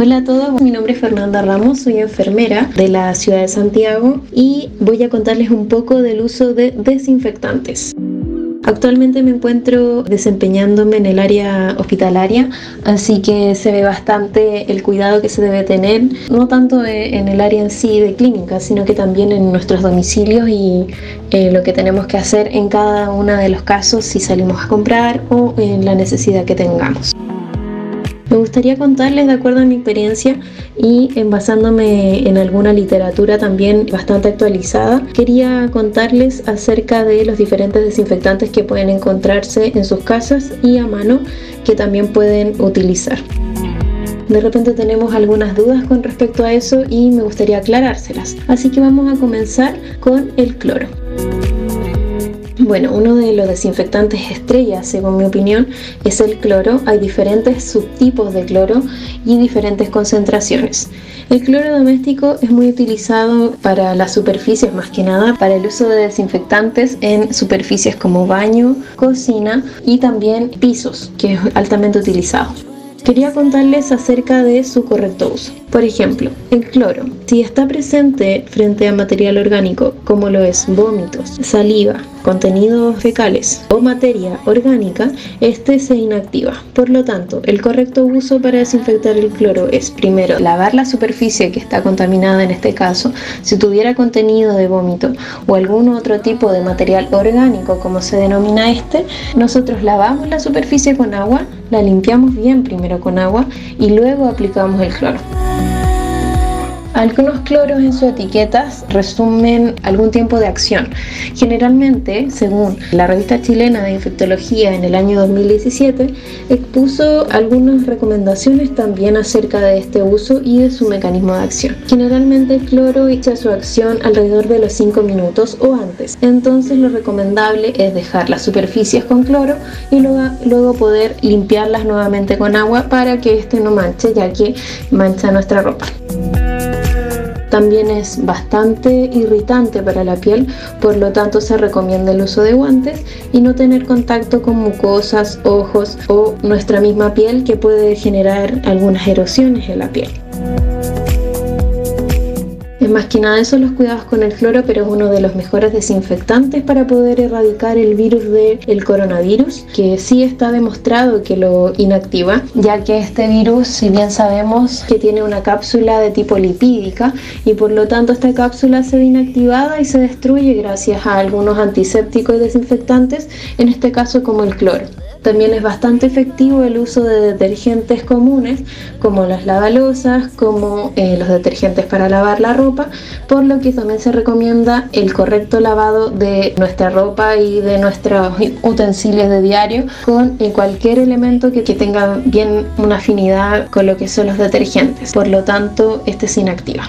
Hola a todos, mi nombre es Fernanda Ramos, soy enfermera de la ciudad de Santiago y voy a contarles un poco del uso de desinfectantes. Actualmente me encuentro desempeñándome en el área hospitalaria, así que se ve bastante el cuidado que se debe tener, no tanto en el área en sí de clínica, sino que también en nuestros domicilios y eh, lo que tenemos que hacer en cada uno de los casos si salimos a comprar o en la necesidad que tengamos. Me gustaría contarles, de acuerdo a mi experiencia y en basándome en alguna literatura también bastante actualizada, quería contarles acerca de los diferentes desinfectantes que pueden encontrarse en sus casas y a mano que también pueden utilizar. De repente tenemos algunas dudas con respecto a eso y me gustaría aclarárselas. Así que vamos a comenzar con el cloro. Bueno, uno de los desinfectantes estrellas, según mi opinión, es el cloro. Hay diferentes subtipos de cloro y diferentes concentraciones. El cloro doméstico es muy utilizado para las superficies, más que nada para el uso de desinfectantes en superficies como baño, cocina y también pisos, que es altamente utilizado. Quería contarles acerca de su correcto uso. Por ejemplo, el cloro, si está presente frente a material orgánico como lo es vómitos, saliva, contenidos fecales o materia orgánica, este se inactiva. Por lo tanto, el correcto uso para desinfectar el cloro es primero lavar la superficie que está contaminada en este caso. Si tuviera contenido de vómito o algún otro tipo de material orgánico como se denomina este, nosotros lavamos la superficie con agua, la limpiamos bien primero con agua y luego aplicamos el cloro. Algunos cloros en sus etiquetas resumen algún tiempo de acción. Generalmente, según la revista chilena de infectología en el año 2017, expuso algunas recomendaciones también acerca de este uso y de su mecanismo de acción. Generalmente el cloro echa su acción alrededor de los 5 minutos o antes. Entonces lo recomendable es dejar las superficies con cloro y luego, luego poder limpiarlas nuevamente con agua para que este no manche ya que mancha nuestra ropa. También es bastante irritante para la piel, por lo tanto se recomienda el uso de guantes y no tener contacto con mucosas, ojos o nuestra misma piel que puede generar algunas erosiones en la piel más que nada eso los cuidados con el cloro, pero es uno de los mejores desinfectantes para poder erradicar el virus del coronavirus, que sí está demostrado que lo inactiva, ya que este virus, si bien sabemos que tiene una cápsula de tipo lipídica y por lo tanto esta cápsula se ve inactivada y se destruye gracias a algunos antisépticos y desinfectantes, en este caso como el cloro. También es bastante efectivo el uso de detergentes comunes como las lavalosas, como eh, los detergentes para lavar la ropa, por lo que también se recomienda el correcto lavado de nuestra ropa y de nuestros utensilios de diario con eh, cualquier elemento que, que tenga bien una afinidad con lo que son los detergentes. Por lo tanto, este se inactiva.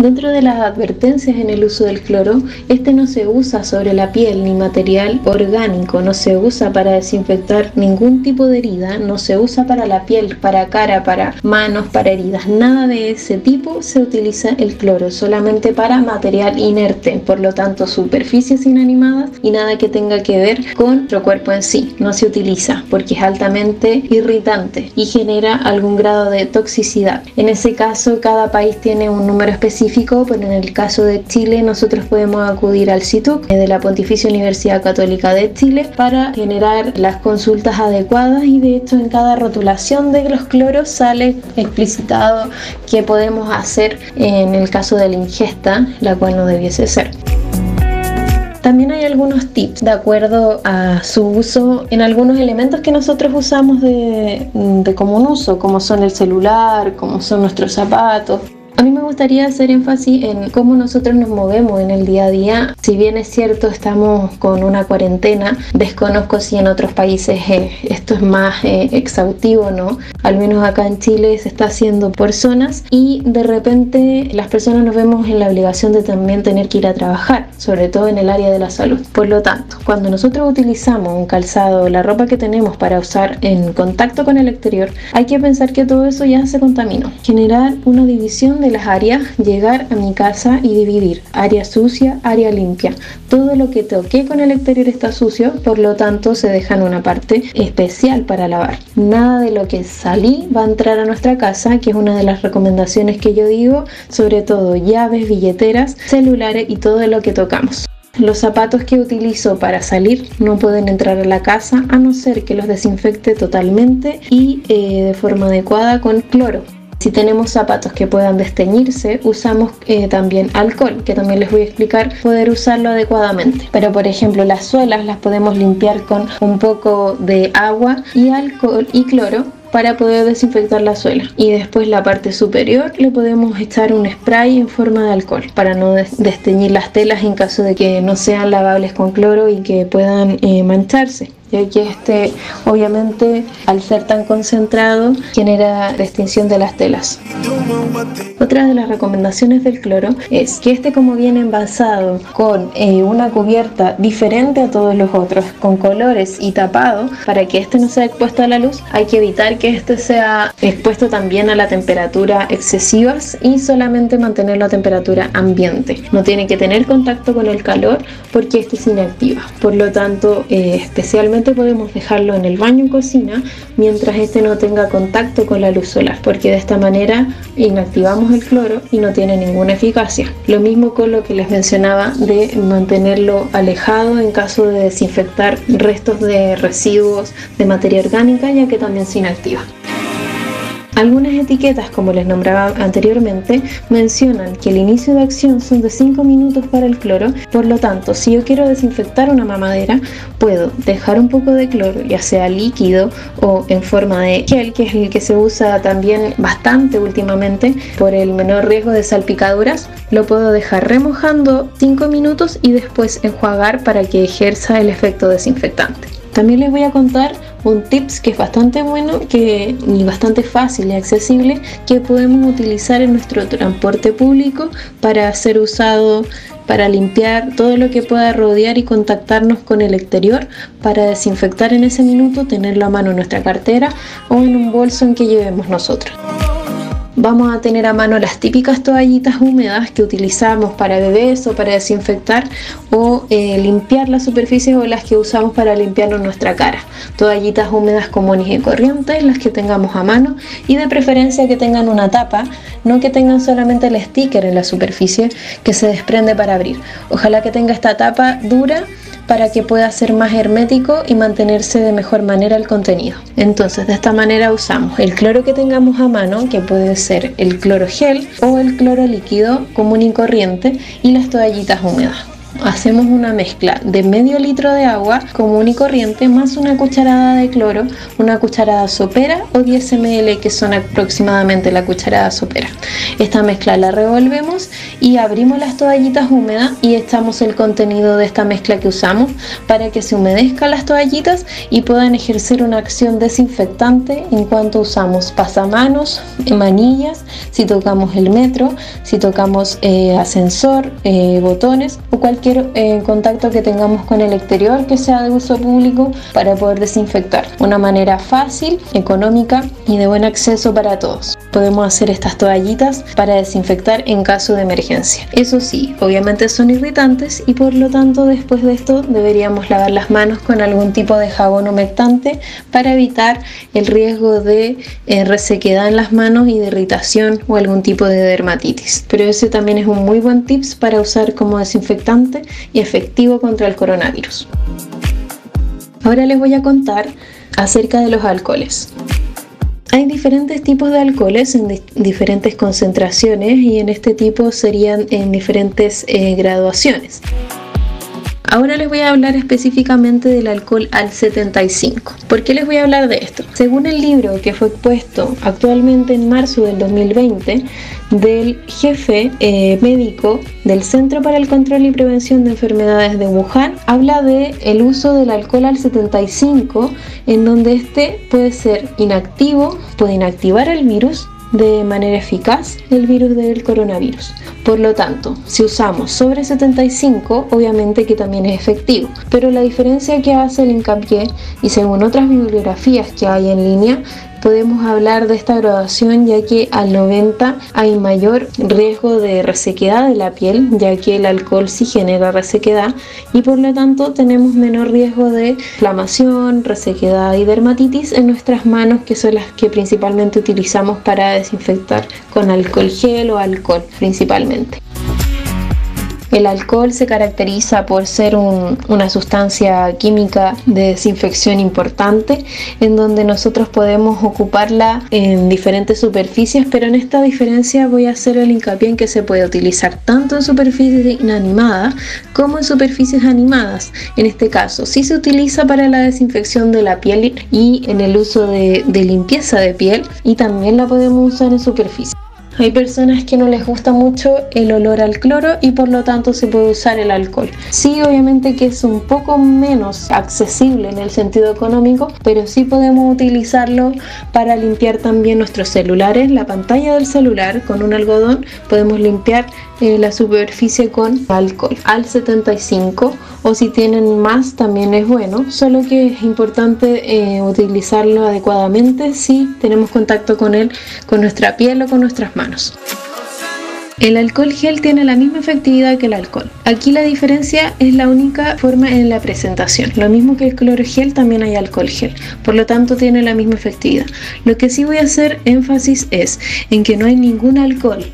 Dentro de las advertencias en el uso del cloro, este no se usa sobre la piel ni material orgánico, no se usa para desinfectar ningún tipo de herida, no se usa para la piel, para cara, para manos, para heridas, nada de ese tipo se utiliza el cloro, solamente para material inerte, por lo tanto superficies inanimadas y nada que tenga que ver con nuestro cuerpo en sí, no se utiliza porque es altamente irritante y genera algún grado de toxicidad. En ese caso, cada país tiene un número específico pero en el caso de Chile nosotros podemos acudir al CITUC de la Pontificia Universidad Católica de Chile para generar las consultas adecuadas y de hecho en cada rotulación de los cloros sale explicitado qué podemos hacer en el caso de la ingesta, la cual no debiese ser. También hay algunos tips de acuerdo a su uso en algunos elementos que nosotros usamos de, de común uso, como son el celular, como son nuestros zapatos. Gustaría hacer énfasis en cómo nosotros nos movemos en el día a día. Si bien es cierto, estamos con una cuarentena, desconozco si en otros países eh, esto es más eh, exhaustivo, ¿no? Al menos acá en Chile se está haciendo por zonas y de repente las personas nos vemos en la obligación de también tener que ir a trabajar, sobre todo en el área de la salud. Por lo tanto, cuando nosotros utilizamos un calzado, la ropa que tenemos para usar en contacto con el exterior, hay que pensar que todo eso ya se contaminó. Generar una división de las áreas llegar a mi casa y dividir área sucia, área limpia. Todo lo que toqué con el exterior está sucio, por lo tanto se deja en una parte especial para lavar. Nada de lo que salí va a entrar a nuestra casa, que es una de las recomendaciones que yo digo, sobre todo llaves, billeteras, celulares y todo lo que tocamos. Los zapatos que utilizo para salir no pueden entrar a la casa a no ser que los desinfecte totalmente y eh, de forma adecuada con cloro. Si tenemos zapatos que puedan desteñirse, usamos eh, también alcohol, que también les voy a explicar poder usarlo adecuadamente. Pero por ejemplo las suelas las podemos limpiar con un poco de agua y alcohol y cloro para poder desinfectar la suela. Y después la parte superior le podemos echar un spray en forma de alcohol para no desteñir las telas en caso de que no sean lavables con cloro y que puedan eh, mancharse ya que este obviamente al ser tan concentrado genera extinción de las telas. Otra de las recomendaciones del cloro es que este como viene envasado con eh, una cubierta diferente a todos los otros, con colores y tapado, para que este no sea expuesto a la luz, hay que evitar que este sea expuesto también a la temperatura excesivas y solamente mantenerlo a temperatura ambiente. No tiene que tener contacto con el calor porque este se inactiva. Por lo tanto, eh, especialmente podemos dejarlo en el baño o cocina mientras este no tenga contacto con la luz solar, porque de esta manera inactivamos el cloro y no tiene ninguna eficacia. Lo mismo con lo que les mencionaba de mantenerlo alejado en caso de desinfectar restos de residuos de materia orgánica, ya que también se inactiva. Algunas etiquetas, como les nombraba anteriormente, mencionan que el inicio de acción son de 5 minutos para el cloro, por lo tanto, si yo quiero desinfectar una mamadera, puedo dejar un poco de cloro, ya sea líquido o en forma de gel, que es el que se usa también bastante últimamente por el menor riesgo de salpicaduras, lo puedo dejar remojando 5 minutos y después enjuagar para que ejerza el efecto desinfectante. También les voy a contar un tips que es bastante bueno que, y bastante fácil y accesible que podemos utilizar en nuestro transporte público para ser usado para limpiar todo lo que pueda rodear y contactarnos con el exterior para desinfectar en ese minuto, tenerlo a mano en nuestra cartera o en un bolso en que llevemos nosotros vamos a tener a mano las típicas toallitas húmedas que utilizamos para bebés o para desinfectar o eh, limpiar las superficies o las que usamos para limpiarnos nuestra cara. Toallitas húmedas comunes y corrientes, las que tengamos a mano y de preferencia que tengan una tapa, no que tengan solamente el sticker en la superficie que se desprende para abrir. Ojalá que tenga esta tapa dura para que pueda ser más hermético y mantenerse de mejor manera el contenido. Entonces de esta manera usamos el cloro que tengamos a mano, que puede ser el cloro gel o el cloro líquido común y corriente y las toallitas húmedas hacemos una mezcla de medio litro de agua común y corriente más una cucharada de cloro, una cucharada sopera o 10 ml que son aproximadamente la cucharada sopera. Esta mezcla la revolvemos y abrimos las toallitas húmedas y echamos el contenido de esta mezcla que usamos para que se humedezcan las toallitas y puedan ejercer una acción desinfectante en cuanto usamos pasamanos, manillas, si tocamos el metro, si tocamos eh, ascensor, eh, botones o cualquier eh, contacto que tengamos con el exterior que sea de uso público para poder desinfectar. Una manera fácil, económica y de buen acceso para todos. Podemos hacer estas toallitas para desinfectar en caso de emergencia. Eso sí, obviamente son irritantes y por lo tanto después de esto deberíamos lavar las manos con algún tipo de jabón humectante para evitar el riesgo de eh, resequedad en las manos y de irritación o algún tipo de dermatitis. Pero ese también es un muy buen tips para usar como desinfectante y efectivo contra el coronavirus. Ahora les voy a contar acerca de los alcoholes. Hay diferentes tipos de alcoholes en diferentes concentraciones y en este tipo serían en diferentes eh, graduaciones. Ahora les voy a hablar específicamente del alcohol al 75. ¿Por qué les voy a hablar de esto? Según el libro que fue expuesto actualmente en marzo del 2020 del jefe eh, médico del Centro para el Control y Prevención de Enfermedades de Wuhan, habla de el uso del alcohol al 75 en donde este puede ser inactivo, puede inactivar el virus de manera eficaz el virus del coronavirus. Por lo tanto, si usamos sobre 75, obviamente que también es efectivo. Pero la diferencia que hace el hincapié, y según otras bibliografías que hay en línea, podemos hablar de esta graduación ya que al 90 hay mayor riesgo de resequedad de la piel, ya que el alcohol sí genera resequedad y por lo tanto tenemos menor riesgo de inflamación, resequedad y dermatitis en nuestras manos, que son las que principalmente utilizamos para desinfectar con alcohol gel o alcohol principalmente. El alcohol se caracteriza por ser una sustancia química de desinfección importante, en donde nosotros podemos ocuparla en diferentes superficies, pero en esta diferencia voy a hacer el hincapié en que se puede utilizar tanto en superficies inanimadas como en superficies animadas. En este caso, sí se utiliza para la desinfección de la piel y en el uso de, de limpieza de piel y también la podemos usar en superficie. Hay personas que no les gusta mucho el olor al cloro y por lo tanto se puede usar el alcohol. Sí, obviamente que es un poco menos accesible en el sentido económico, pero sí podemos utilizarlo para limpiar también nuestros celulares, la pantalla del celular con un algodón, podemos limpiar eh, la superficie con alcohol al 75 o si tienen más también es bueno, solo que es importante eh, utilizarlo adecuadamente si tenemos contacto con él con nuestra piel o con nuestras manos. El alcohol gel tiene la misma efectividad que el alcohol. Aquí la diferencia es la única forma en la presentación. Lo mismo que el cloro gel, también hay alcohol gel. Por lo tanto, tiene la misma efectividad. Lo que sí voy a hacer énfasis es en que no hay ningún alcohol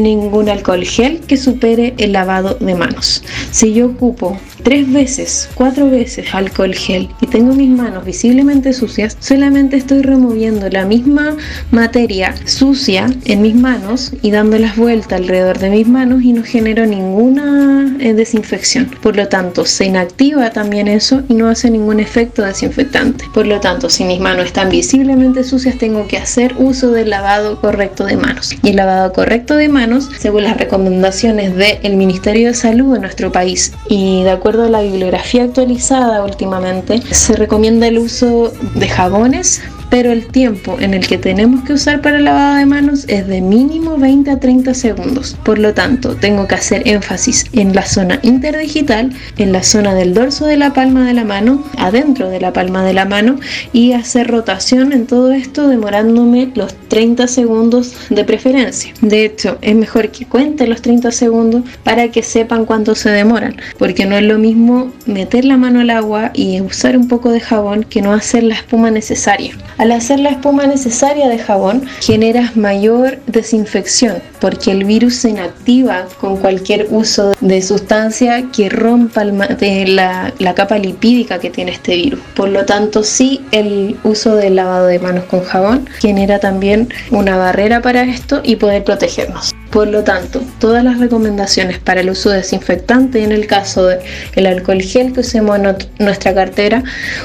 ni ningún alcohol gel que supere el lavado de manos. Si yo ocupo tres veces, cuatro veces alcohol gel y tengo mis manos visiblemente sucias, solamente estoy removiendo la misma materia sucia en mis manos y dándolas vueltas alrededor de mis manos y no genero ninguna eh, desinfección. Por lo tanto, se inactiva también eso y no hace ningún efecto desinfectante. Por lo tanto, si mis manos están visiblemente sucias, tengo que hacer uso del lavado correcto de manos. Y el lavado correcto de manos, según las recomendaciones del Ministerio de Salud de nuestro país y de acuerdo la bibliografía actualizada últimamente, se recomienda el uso de jabones pero el tiempo en el que tenemos que usar para el lavado de manos es de mínimo 20 a 30 segundos. Por lo tanto, tengo que hacer énfasis en la zona interdigital, en la zona del dorso de la palma de la mano, adentro de la palma de la mano y hacer rotación en todo esto demorándome los 30 segundos de preferencia. De hecho, es mejor que cuente los 30 segundos para que sepan cuánto se demoran, porque no es lo mismo meter la mano al agua y usar un poco de jabón que no hacer la espuma necesaria. Al hacer la espuma necesaria de jabón, generas mayor desinfección porque el virus se inactiva con cualquier uso de sustancia que rompa la, la capa lipídica que tiene este virus. Por lo tanto, sí, el uso del lavado de manos con jabón genera también una barrera para esto y poder protegernos. Por lo tanto, todas las recomendaciones para el uso desinfectante en el caso del alcohol gel que usemos en nuestra cartera,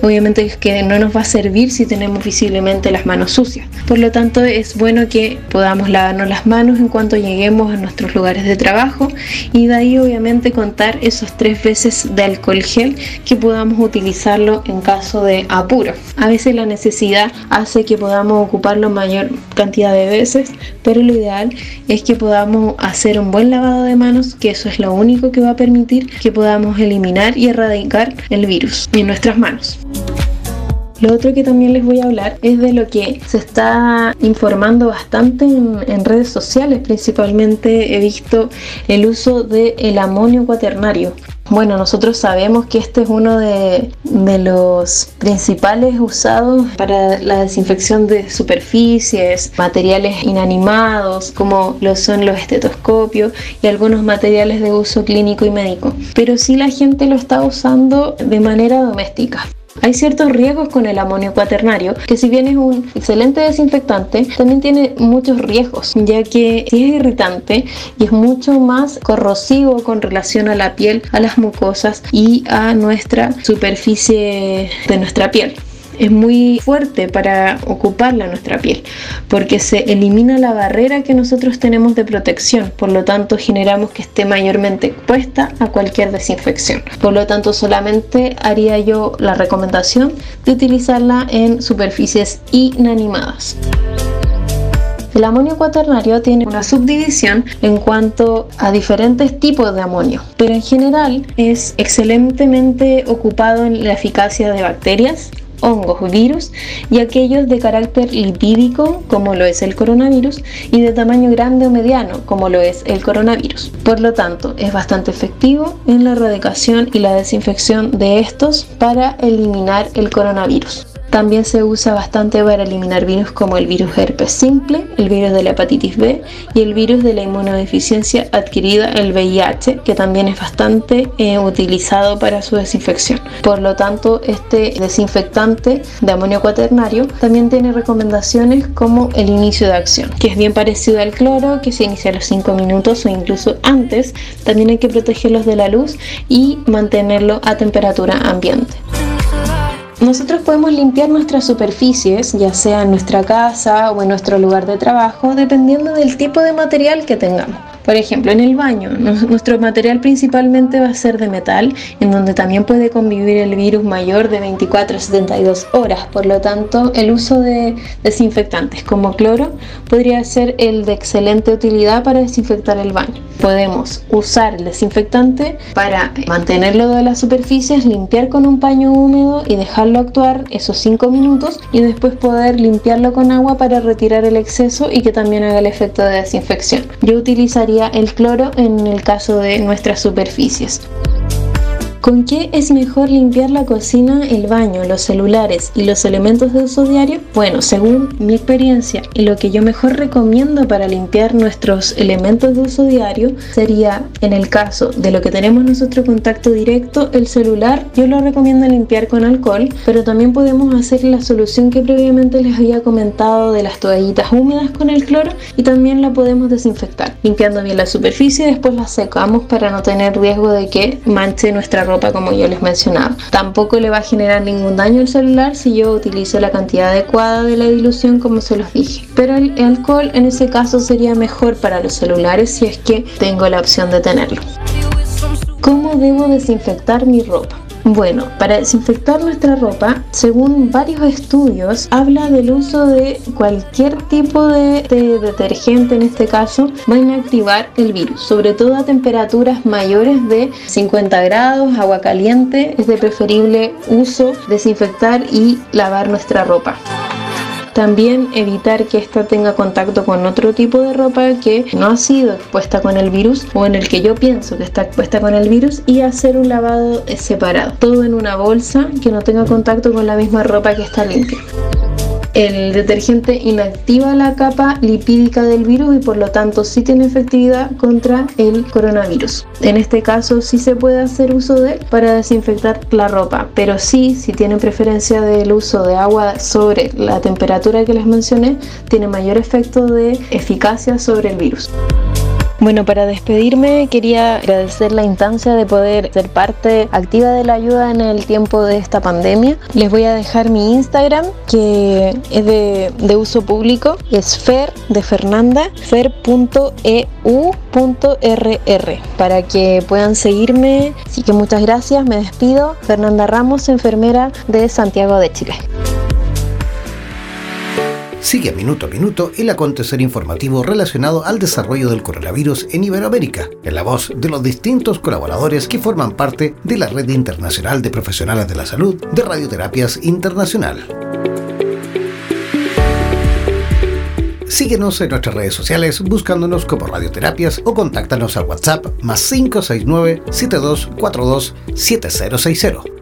obviamente es que no nos va a servir si tenemos visiblemente las manos sucias. Por lo tanto, es bueno que podamos lavarnos las manos en cuanto lleguemos a nuestros lugares de trabajo y de ahí obviamente contar esos tres veces de alcohol gel que podamos utilizarlo en caso de apuro. A veces la necesidad hace que podamos ocuparlo mayor cantidad de veces, pero lo ideal es que podamos hacer un buen lavado de manos, que eso es lo único que va a permitir que podamos eliminar y erradicar el virus en nuestras manos. Lo otro que también les voy a hablar es de lo que se está informando bastante en, redes sociales, principalmente he visto el uso del el amonio cuaternario. Bueno, nosotros sabemos que este es uno de, los principales usados para la desinfección de superficies, materiales inanimados, como lo son los estetoscopios y algunos materiales de uso clínico y médico. Pero sí la gente lo está usando de manera doméstica. Hay ciertos riesgos con el amonio cuaternario, que si bien es un excelente desinfectante, también tiene muchos riesgos, ya que es irritante y es mucho más corrosivo con relación a la piel, a las mucosas y a nuestra superficie de nuestra piel es muy fuerte para ocuparla nuestra piel, porque se elimina la barrera que nosotros tenemos de protección, por lo tanto generamos que esté mayormente expuesta a cualquier desinfección. Por lo tanto, solamente haría yo la recomendación de utilizarla en superficies inanimadas. El amonio cuaternario tiene una subdivisión en cuanto a diferentes tipos de amonio, pero en general es excelentemente ocupado en la eficacia de bacterias, hongos, virus y aquellos de carácter lipídico, como lo es el coronavirus, y de tamaño grande o mediano, como lo es el coronavirus. Por lo tanto, es bastante efectivo en la erradicación y la desinfección de estos para eliminar el coronavirus. También se usa bastante para eliminar virus como el virus herpes simple, el virus de la hepatitis B y el virus de la inmunodeficiencia adquirida, el VIH, que también es bastante eh, utilizado para su desinfección. Por lo tanto, este desinfectante de amonio cuaternario también tiene recomendaciones como el inicio de acción, que es bien parecido al cloro, que se inicia a los 5 minutos o incluso antes. También hay que protegerlos de la luz y mantenerlo a temperatura ambiente. Nosotros podemos limpiar nuestras superficies, ya sea en nuestra casa o en nuestro lugar de trabajo, dependiendo del tipo de material que tengamos. Por ejemplo, en el baño, nuestro material principalmente va a ser de metal, en donde también puede convivir el virus mayor de 24 a 72 horas. Por lo tanto, el uso de desinfectantes como cloro podría ser el de excelente utilidad para desinfectar el baño. Podemos usar el desinfectante para mantenerlo de las superficies, limpiar con un paño húmedo y dejarlo actuar esos 5 minutos y después poder limpiarlo con agua para retirar el exceso y que también haga el efecto de desinfección. Yo utilizaría el cloro en el caso de nuestras superficies. ¿Con qué es mejor limpiar la cocina, el baño, los celulares y los elementos de uso diario? Bueno, según mi experiencia y lo que yo mejor recomiendo para limpiar nuestros elementos de uso diario sería, en el caso de lo que tenemos nuestro contacto directo, el celular, yo lo recomiendo limpiar con alcohol, pero también podemos hacer la solución que previamente les había comentado de las toallitas húmedas con el cloro y también la podemos desinfectar, limpiando bien la superficie, después la secamos para no tener riesgo de que manche nuestra ropa como yo les mencionaba. Tampoco le va a generar ningún daño al celular si yo utilizo la cantidad adecuada de la dilución como se los dije. Pero el alcohol en ese caso sería mejor para los celulares si es que tengo la opción de tenerlo. ¿Cómo debo desinfectar mi ropa? Bueno, para desinfectar nuestra ropa, según varios estudios, habla del uso de cualquier tipo de, detergente, en este caso, va a inactivar el virus, sobre todo a temperaturas mayores de 50 grados, agua caliente, es de preferible uso, desinfectar y lavar nuestra ropa. También evitar que ésta tenga contacto con otro tipo de ropa que no ha sido expuesta con el virus o en el que yo pienso que está expuesta con el virus y hacer un lavado separado. Todo en una bolsa que no tenga contacto con la misma ropa que está limpia el detergente inactiva la capa lipídica del virus y por lo tanto sí tiene efectividad contra el coronavirus. En este caso sí se puede hacer uso de él para desinfectar la ropa, pero sí, si tienen preferencia del uso de agua sobre la temperatura que les mencioné, tiene mayor efecto de eficacia sobre el virus. Bueno, para despedirme quería agradecer la instancia de poder ser parte activa de la ayuda en el tiempo de esta pandemia. Les voy a dejar mi Instagram que es de, uso público, es fer de Fernanda, fer.eu.rr para que puedan seguirme. Así que muchas gracias, me despido. Fernanda Ramos, enfermera de Santiago de Chile. Sigue minuto a minuto el acontecer informativo relacionado al desarrollo del coronavirus en Iberoamérica, en la voz de los distintos colaboradores que forman parte de la Red Internacional de Profesionales de la Salud de Radioterapias Internacional. Síguenos en nuestras redes sociales buscándonos como Radioterapias o contáctanos al WhatsApp más 569 7242 7060.